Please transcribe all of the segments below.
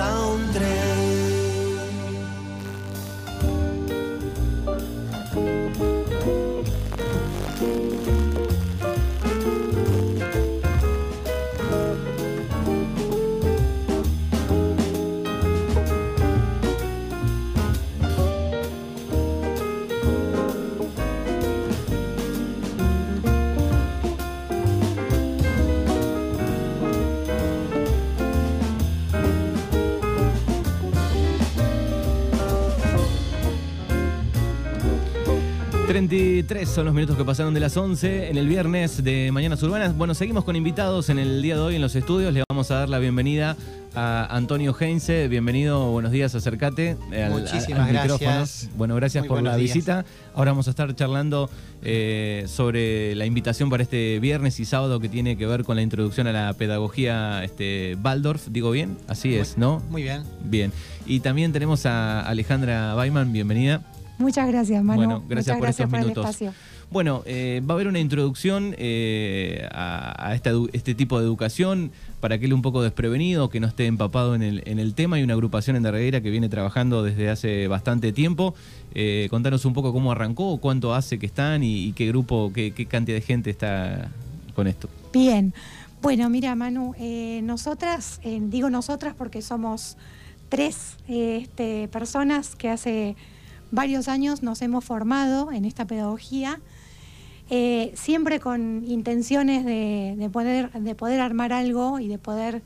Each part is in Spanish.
a un 33 son los minutos que pasaron de las 11 en el viernes de Mañanas Urbanas. Bueno, seguimos con invitados en el día de hoy en los estudios. Le vamos a dar la bienvenida a Antonio Heinze. Bienvenido, buenos días, acércate al, Muchísimas gracias. Bueno, gracias por la visita. Ahora vamos a estar charlando eh, sobre la invitación para este viernes y sábado que tiene que ver con la introducción a la pedagogía este, Waldorf. ¿Digo bien? Así es, ¿no? Muy bien. Bien. Y también tenemos a Alejandra Baiman, bienvenida. Muchas gracias, Manu. Bueno, gracias por estos minutos. Bueno, eh, va a haber una introducción eh, a, este tipo de educación para que él un poco desprevenido, que no esté empapado en el, en el tema. Hay una agrupación en Darreguera que viene trabajando desde hace bastante tiempo. Eh, contanos un poco cómo arrancó, cuánto hace que están y, qué grupo, qué, cantidad de gente está con esto. Bien, bueno, mira Manu, nosotras, digo nosotras porque somos tres este, personas que hace varios años nos hemos formado en esta pedagogía, eh, siempre con intenciones de, poder, de poder armar algo y de poder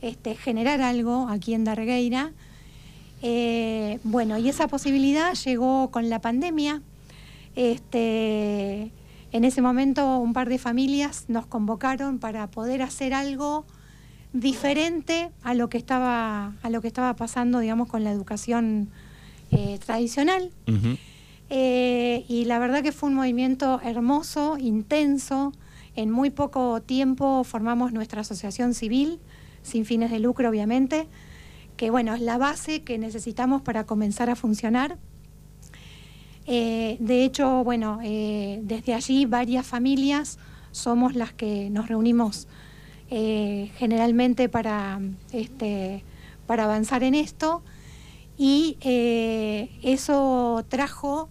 este, generar algo aquí en Dargueira. Eh, bueno, y esa posibilidad llegó con la pandemia. Este, en ese momento un par de familias nos convocaron para poder hacer algo diferente a lo que estaba, a lo que estaba pasando, digamos, con la educación eh, tradicional. Eh, y la verdad que fue un movimiento hermoso, intenso. En muy poco tiempo formamos nuestra asociación civil, sin fines de lucro obviamente, que bueno, es la base que necesitamos para comenzar a funcionar. Eh, de hecho, bueno, desde allí varias familias somos las que nos reunimos generalmente para, este, para avanzar en esto y eh, eso trajo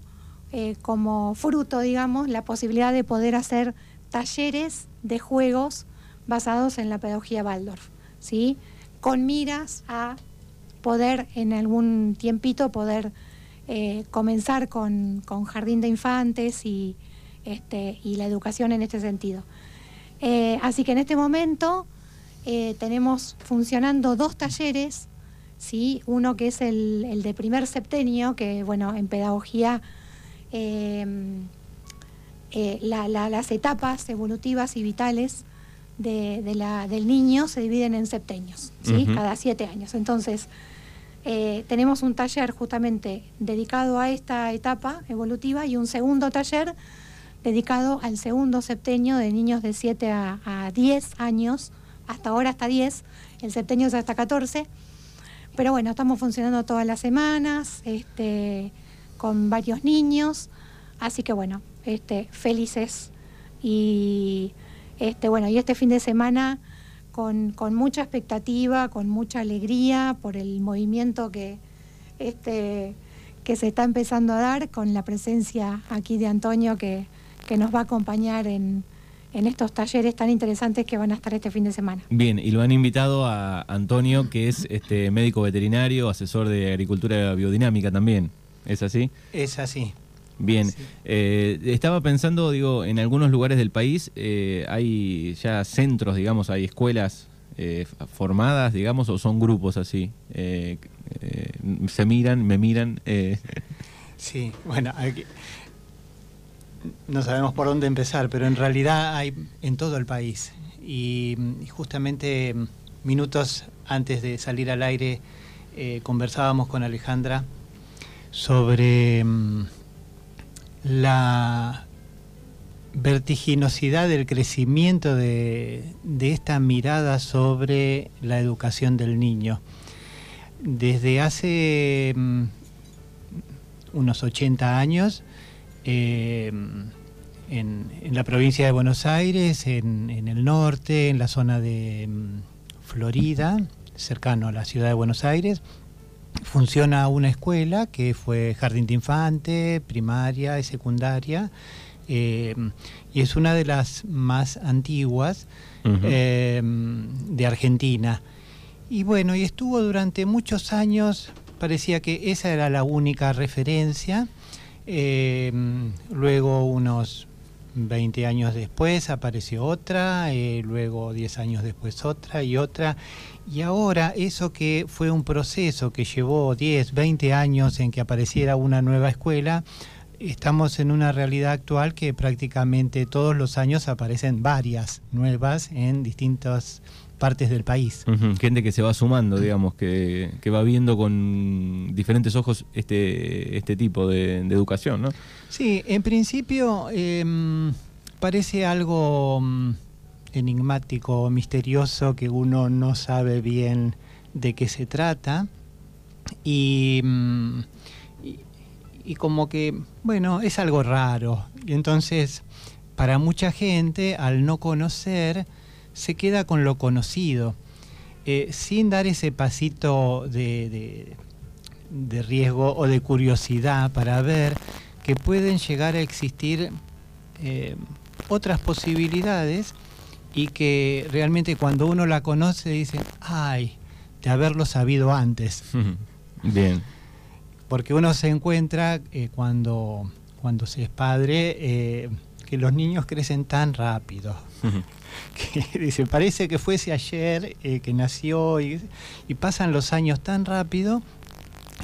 eh, como fruto, digamos, la posibilidad de poder hacer talleres de juegos basados en la pedagogía Waldorf, ¿sí? con miras a poder en algún tiempito poder eh, comenzar con, jardín de infantes y, este, y la educación en este sentido. así que en este momento tenemos funcionando dos talleres ¿sí? uno que es el, de primer septenio, que bueno, en pedagogía em, eh, las etapas evolutivas y vitales del niño se dividen en septenios, ¿sí? cada siete años. Entonces, eh, tenemos un taller justamente dedicado a esta etapa evolutiva y un segundo taller dedicado al segundo septenio de niños de 7 a, a 10 años, hasta ahora hasta 10, el septenio es hasta 14 pero bueno, estamos funcionando todas las semanas, este, con varios niños, así que bueno, este, felices. Y este, bueno, y este fin de semana con, mucha expectativa, con mucha alegría por el movimiento que, este, que se está empezando a dar, con la presencia aquí de Antonio que, que nos va a acompañar en, en estos talleres tan interesantes que van a estar este fin de semana. Bien, y lo han invitado a Antonio, que es este médico veterinario, asesor de agricultura biodinámica también. ¿Es así? Es así. Bien, eh, estaba pensando, digo, en algunos lugares del país eh, hay ya centros, digamos, hay escuelas eh, formadas, digamos, o son grupos así. se miran, me miran. Sí, bueno, aquí, no sabemos por dónde empezar, pero en realidad hay en todo el país. Y, justamente minutos antes de salir al aire eh, conversábamos con Alejandra sobre mm, la vertiginosidad del crecimiento de, esta mirada sobre la educación del niño. Desde hace mm, unos 80 años, eh, en, la provincia de Buenos Aires, en, el norte, en la zona de mm, Florida, cercano a la ciudad de Buenos Aires, funciona una escuela que fue jardín de infante, primaria y secundaria, eh, y es una de las más antiguas eh, de Argentina. Y bueno, y estuvo durante muchos años, parecía que esa era la única referencia. Eh, luego unos 20 años después apareció otra, luego 10 años después otra y otra. Y ahora eso que fue un proceso que llevó 10, 20 años en que apareciera una nueva escuela, estamos en una realidad actual que prácticamente todos los años aparecen varias nuevas en distintas partes del país. Gente que se va sumando, digamos, que, va viendo con diferentes ojos este, este tipo de, educación, ¿no? Sí, en principio em, parece algo mm, enigmático, misterioso, que uno no sabe bien de qué se trata. Y, mm, y, como que, bueno, es algo raro. Y entonces, para mucha gente, al no conocer, se queda con lo conocido, eh, sin dar ese pasito de, de, riesgo o de curiosidad para ver que pueden llegar a existir eh, otras posibilidades y que realmente cuando uno la conoce dice, ay, de haberlo sabido antes. Bien. Porque uno se encuentra eh, cuando, cuando se es padre eh, que los niños crecen tan rápido. que dice, parece que fuese ayer eh, que nació y, y pasan los años tan rápido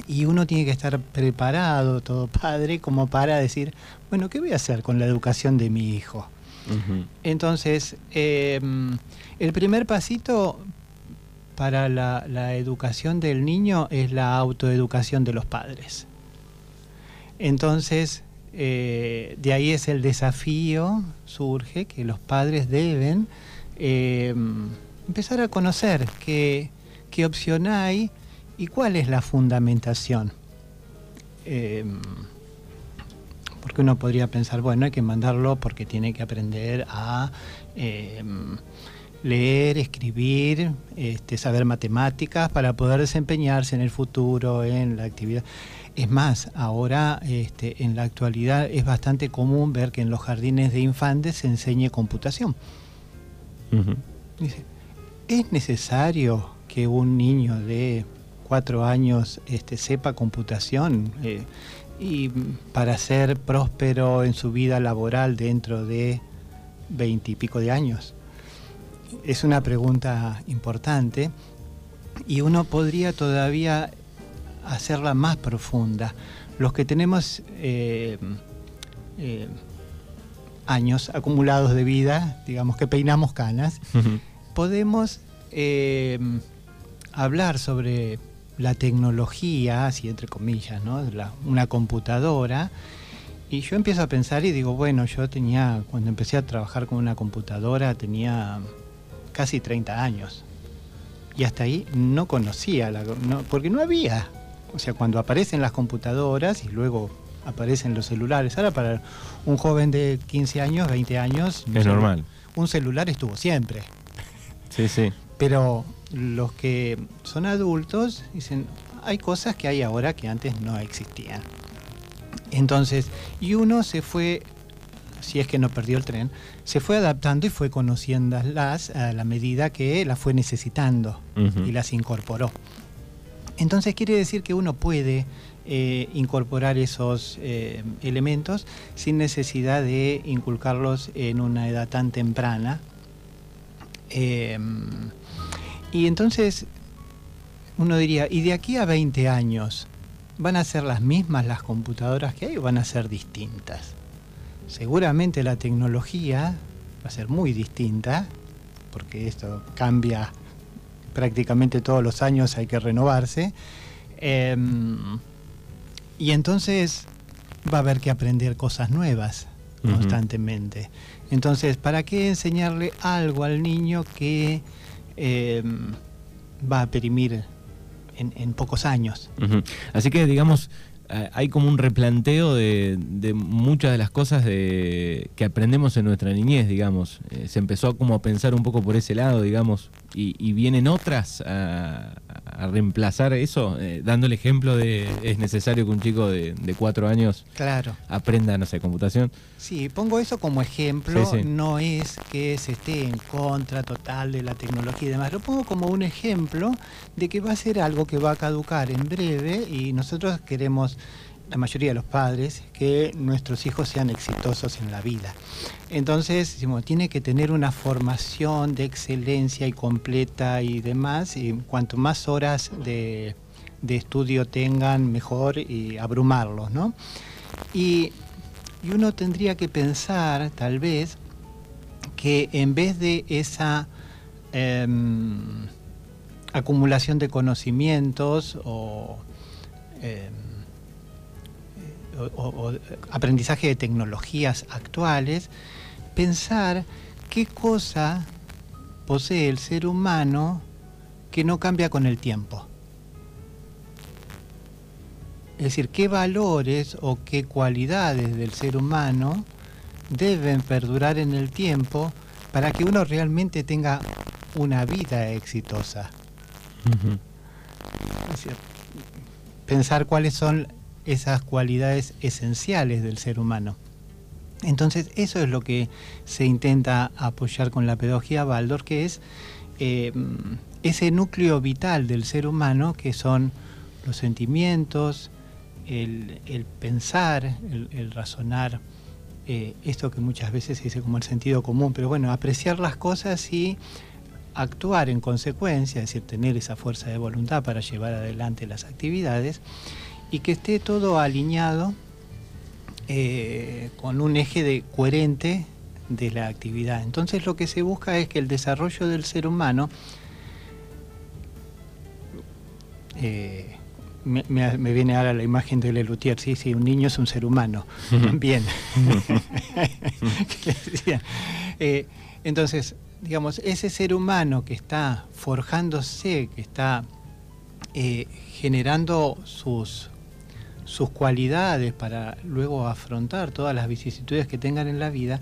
y uno tiene que estar preparado, todo padre, como para decir, bueno, ¿qué voy a hacer con la educación de mi hijo? Entonces, em, el primer pasito para la, educación del niño es la autoeducación de los padres. Entonces, eh, de ahí es el desafío, surge que los padres deben em, empezar a conocer qué, qué, opción hay y cuál es la fundamentación. Em, porque uno podría pensar, bueno, hay que mandarlo porque tiene que aprender a eh, leer, escribir, este, saber matemáticas para poder desempeñarse en el futuro en la actividad. Es más, ahora este, en la actualidad es bastante común ver que en los jardines de infantes se enseñe computación. ¿Es necesario que un niño de cuatro años este, sepa computación? Eh, y para ser próspero en su vida laboral dentro de veintipico de años? Es una pregunta importante y uno podría todavía hacerla más profunda. Los que tenemos eh, eh, años acumulados de vida, digamos que peinamos canas, podemos eh, hablar sobre la tecnología, así entre comillas, ¿no? una computadora. Y yo empiezo a pensar y digo, bueno, yo tenía, cuando empecé a trabajar con una computadora, tenía casi 30 años. Y hasta ahí no conocía, la, porque no había. O sea, cuando aparecen las computadoras y luego aparecen los celulares. Ahora para un joven de 15 años, 20 años... Es normal. Un celular estuvo siempre. Sí, sí. Pero los que son adultos dicen, hay cosas que hay ahora que antes no existían. Entonces, y uno se fue, si es que no perdió el tren, se fue adaptando y fue conociéndolas a la medida que las fue necesitando y las incorporó. Entonces quiere decir que uno puede eh, incorporar esos eh, elementos sin necesidad de inculcarlos en una edad tan temprana. Em, y entonces uno diría, ¿y de aquí a 20 años van a ser las mismas las computadoras que hay o van a ser distintas? Seguramente la tecnología va a ser muy distinta, porque esto cambia prácticamente todos los años, hay que renovarse. Em, y entonces va a haber que aprender cosas nuevas constantemente. Entonces, ¿para qué enseñarle algo al niño que Em, va a perimir en, pocos años. Así que, digamos, hay como un replanteo de, muchas de las cosas de, que aprendemos en nuestra niñez, digamos. Eh, se empezó como a pensar un poco por ese lado, digamos, y, vienen otras a, reemplazar eso, eh, dando el ejemplo de es necesario que un chico de, cuatro años claro. aprenda, no sé, computación. Sí, pongo eso como ejemplo, no es que se esté en contra total de la tecnología y demás, lo pongo como un ejemplo de que va a ser algo que va a caducar en breve y nosotros queremos la mayoría de los padres, que nuestros hijos sean exitosos en la vida. Entonces, decimos, tiene que tener una formación de excelencia y completa y demás, y cuanto más horas de, estudio tengan, mejor y abrumarlos, ¿no? Y, uno tendría que pensar, tal vez, que en vez de esa em, acumulación de conocimientos o o, aprendizaje de tecnologías actuales, pensar qué cosa posee el ser humano que no cambia con el tiempo. Es decir, qué valores o qué cualidades del ser humano deben perdurar en el tiempo para que uno realmente tenga una vida exitosa. pensar cuáles son esas cualidades esenciales del ser humano. Entonces, eso es lo que se intenta apoyar con la pedagogía Baldor, que es eh, ese núcleo vital del ser humano, que son los sentimientos, el, pensar, el, razonar, eh, esto que muchas veces se dice como el sentido común, pero bueno, apreciar las cosas y actuar en consecuencia, es decir, tener esa fuerza de voluntad para llevar adelante las actividades y que esté todo alineado eh, con un eje de, coherente de la actividad. Entonces lo que se busca es que el desarrollo del ser humano eh, me, viene ahora la imagen de Lelutier, sí, sí, un niño es un ser humano. Bien. Eh, entonces, digamos, ese ser humano que está forjándose, que está generando sus sus cualidades para luego afrontar todas las vicisitudes que tengan en la vida,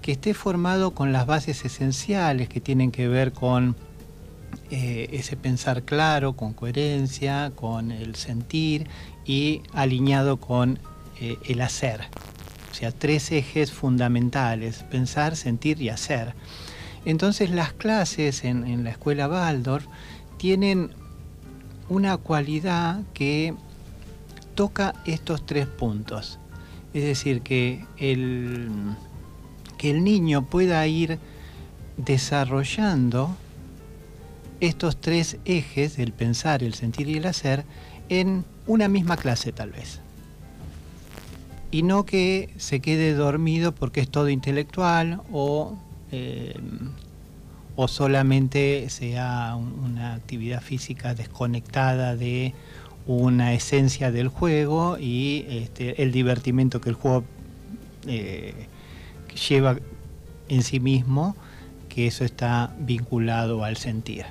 que esté formado con las bases esenciales que tienen que ver con eh, ese pensar claro, con coherencia, con el sentir y alineado con eh, el hacer. O sea, tres ejes fundamentales, pensar, sentir y hacer. Entonces las clases en, en la escuela Waldorf tienen una cualidad que toca estos tres puntos. Es decir, que el, que el niño pueda ir desarrollando estos tres ejes, el pensar, el sentir y el hacer, en una misma clase tal vez. Y no que se quede dormido porque es todo intelectual o, eh, o solamente sea una actividad física desconectada de una esencia del juego y este, el divertimento que el juego eh, lleva en sí mismo, que eso está vinculado al sentir.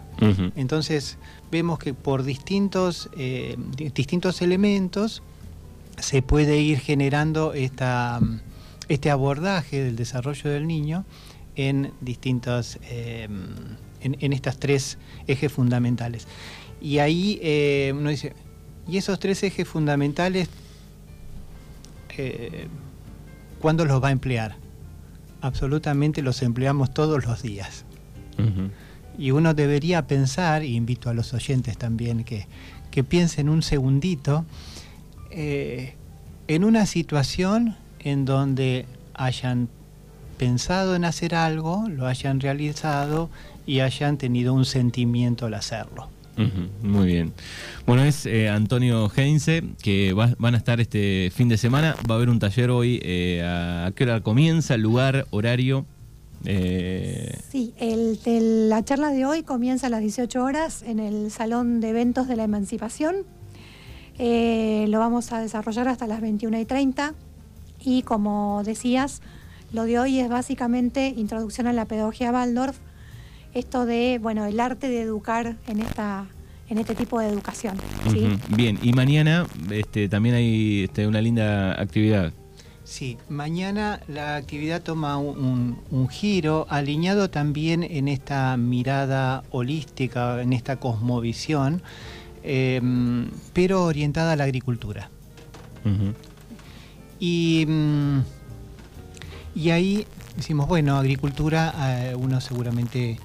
Entonces vemos que por distintos, eh, distintos elementos se puede ir generando esta, este abordaje del desarrollo del niño en distintos, eh, en, en, estas tres ejes fundamentales. Y ahí uno dice, y esos tres ejes fundamentales, eh, ¿cuándo los va a emplear? Absolutamente los empleamos todos los días. Y uno debería pensar, y invito a los oyentes también que, que piensen un segundito, eh, en una situación en donde hayan pensado en hacer algo, lo hayan realizado y hayan tenido un sentimiento al hacerlo muy bien. Bueno, es eh, Antonio Heinze, que van a estar este fin de semana. Va a haber un taller hoy. Eh, ¿A qué hora comienza? ¿El lugar? ¿Horario? Eh... Sí, el, la charla de hoy comienza a las 18 horas en el Salón de Eventos de la Emancipación. Eh, lo vamos a desarrollar hasta las 21 y 30. Y como decías, lo de hoy es básicamente introducción a la pedagogía Waldorf esto de, bueno, el arte de educar en esta, en este tipo de educación. Bien, y mañana este, también hay este, una linda actividad. Sí, mañana la actividad toma un, giro alineado también en esta mirada holística, en esta cosmovisión, em, pero orientada a la agricultura. y, mm, y, ahí decimos, bueno, agricultura, eh, uno seguramente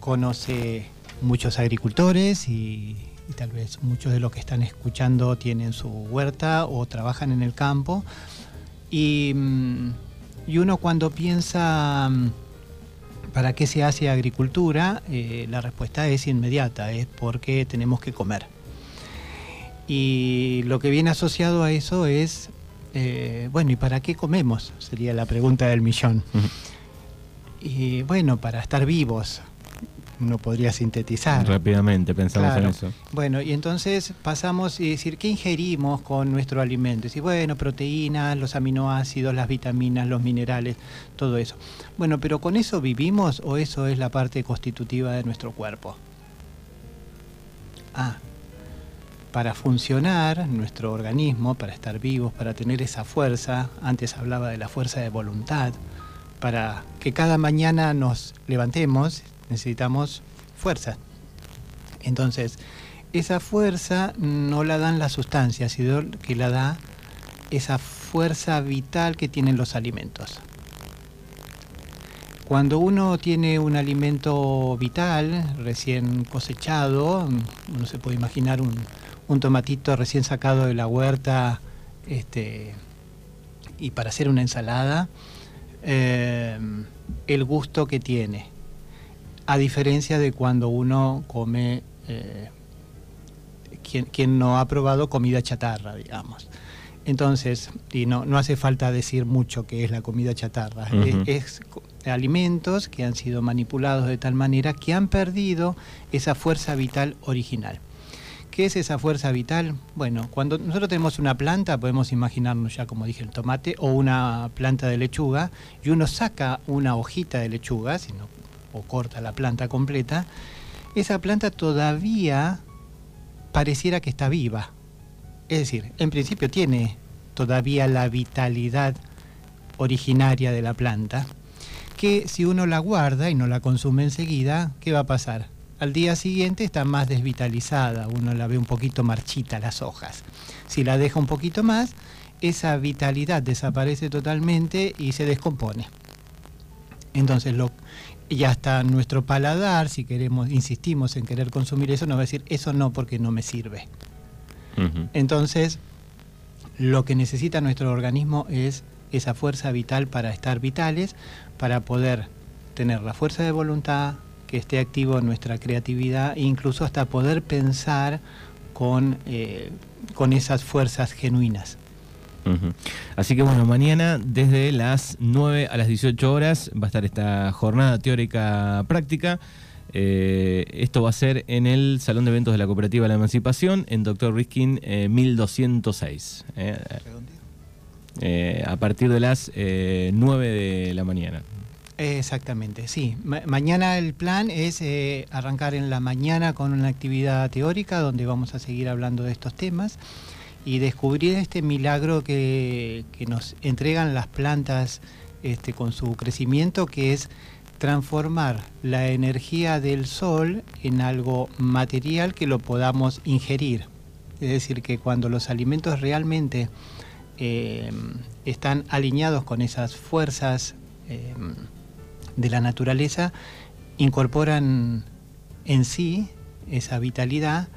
conoce muchos agricultores y, tal vez muchos de los que están escuchando tienen su huerta o trabajan en el campo. Y, mm, uno cuando piensa mm, para qué se hace agricultura, eh, la respuesta es inmediata, es porque tenemos que comer. Y lo que viene asociado a eso es, eh, bueno, ¿y para qué comemos? Sería la pregunta del millón. Y bueno, para estar vivos, uno podría sintetizar. Rápidamente pensamos en eso. Bueno, y entonces pasamos a decir, ¿qué ingerimos con nuestro alimento? Y bueno, proteínas, los aminoácidos, las vitaminas, los minerales, todo eso. Bueno, pero ¿con eso vivimos o eso es la parte constitutiva de nuestro cuerpo? Ah, para funcionar nuestro organismo, para estar vivos, para tener esa fuerza, antes hablaba de la fuerza de voluntad, para que cada mañana nos levantemos necesitamos fuerza. Entonces, esa fuerza no la dan las sustancias, sino que la da esa fuerza vital que tienen los alimentos. Cuando uno tiene un alimento vital, recién cosechado, uno se puede imaginar un, tomatito recién sacado de la huerta este, y para hacer una ensalada, eh, el gusto que tiene a diferencia de cuando uno come, eh, quien, no ha probado comida chatarra, digamos. Entonces, y no, no hace falta decir mucho qué es la comida chatarra, es, alimentos que han sido manipulados de tal manera que han perdido esa fuerza vital original. ¿Qué es esa fuerza vital? Bueno, cuando nosotros tenemos una planta, podemos imaginarnos ya, como dije, el tomate o una planta de lechuga, y uno saca una hojita de lechuga, si no o corta la planta completa, esa planta todavía pareciera que está viva. Es decir, en principio tiene todavía la vitalidad originaria de la planta, que si uno la guarda y no la consume enseguida, ¿qué va a pasar? Al día siguiente está más desvitalizada, uno la ve un poquito marchita las hojas. Si la deja un poquito más, esa vitalidad desaparece totalmente y se descompone. Entonces, lo, y hasta nuestro paladar, si queremos, insistimos en querer consumir eso, nos va a decir, eso no porque no me sirve. Entonces, lo que necesita nuestro organismo es esa fuerza vital para estar vitales, para poder tener la fuerza de voluntad, que esté activo en nuestra creatividad e incluso hasta poder pensar con, eh, con esas fuerzas genuinas. Así que bueno, mañana desde las 9 a las 18 horas va a estar esta jornada teórica práctica. Eh, esto va a ser en el Salón de Eventos de la Cooperativa de la Emancipación, en Doctor Riskin 1206. Eh, eh, a partir de las 9 de la mañana. Exactamente, sí. mañana el plan es arrancar en la mañana con una actividad teórica donde vamos a seguir hablando de estos temas y descubrir este milagro que, nos entregan las plantas este, con su crecimiento, que es transformar la energía del sol en algo material que lo podamos ingerir. Es decir, que cuando los alimentos realmente eh, están alineados con esas fuerzas eh, de la naturaleza, incorporan en sí esa vitalidad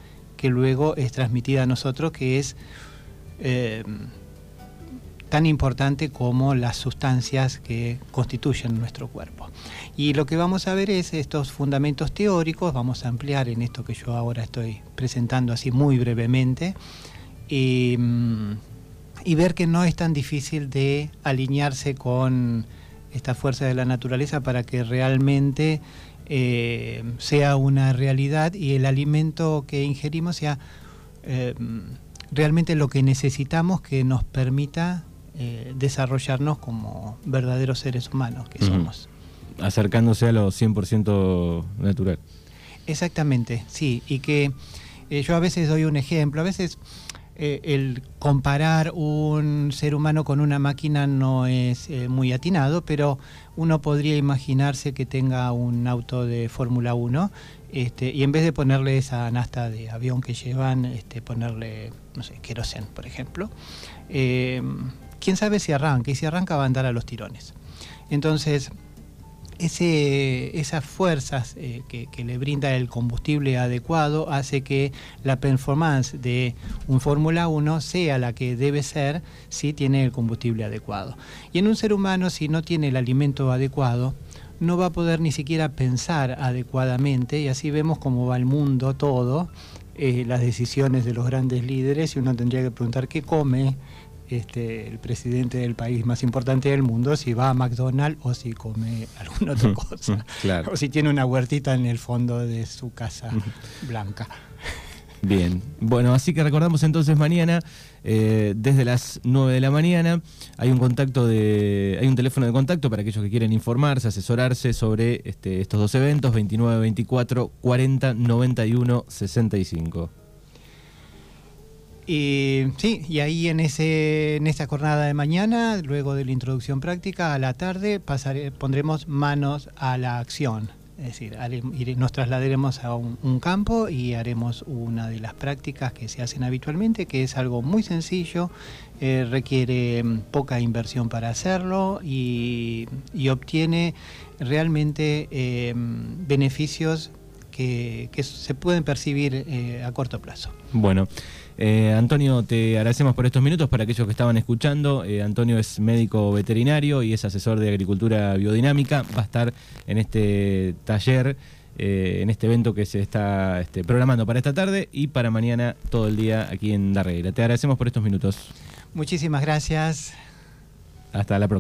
que luego es transmitida a nosotros, que es eh, tan importante como las sustancias que constituyen nuestro cuerpo. Y lo que vamos a ver es estos fundamentos teóricos, vamos a ampliar en esto que yo ahora estoy presentando así muy brevemente, y, mm, y ver que no es tan difícil de alinearse con esta fuerza de la naturaleza para que realmente eh, sea una realidad y el alimento que ingerimos sea eh, realmente lo que necesitamos que nos permita eh, desarrollarnos como verdaderos seres humanos que somos. Acercándose a lo 100% natural. Exactamente, sí, y que yo a veces doy un ejemplo, a veces eh, el comparar un ser humano con una máquina no es eh, muy atinado, pero uno podría imaginarse que tenga un auto de Fórmula 1 este, y en vez de ponerle esa nasta de avión que llevan, este, ponerle, no sé, querosén, por ejemplo, quién sabe si arranca, y si arranca va a andar a los tirones. Entonces, esas fuerzas eh, que, le brinda el combustible adecuado hace que la performance de un Fórmula 1 sea la que debe ser si tiene el combustible adecuado. Y en un ser humano, si no tiene el alimento adecuado, no va a poder ni siquiera pensar adecuadamente y así vemos cómo va el mundo todo, eh, las decisiones de los grandes líderes y uno tendría que preguntar qué come este, el presidente del país más importante del mundo si va a McDonald's o si come alguna otra cosa. O si tiene una huertita en el fondo de su casa blanca. Bien, bueno, así que recordamos entonces mañana, eh, desde las 9 de la mañana, hay un contacto de, hay un teléfono de contacto para aquellos que quieren informarse, asesorarse sobre este, estos dos eventos, 29, 24, 40, 91, 65. Y sí, y ahí en ese en esa jornada de mañana, luego de la introducción práctica, a la tarde pondremos manos a la acción. Es decir, nos trasladaremos a un, campo y haremos una de las prácticas que se hacen habitualmente, que es algo muy sencillo, eh, requiere mm, poca inversión para hacerlo y, obtiene realmente eh, beneficios que, se pueden percibir eh, a corto plazo. Bueno. Eh, Antonio, te agradecemos por estos minutos para aquellos que estaban escuchando. Eh, Antonio es médico veterinario y es asesor de agricultura biodinámica. Va a estar en este taller, eh, en este evento que se está este, programando para esta tarde y para mañana todo el día aquí en Darreira. Te agradecemos por estos minutos. Muchísimas gracias. Hasta la próxima.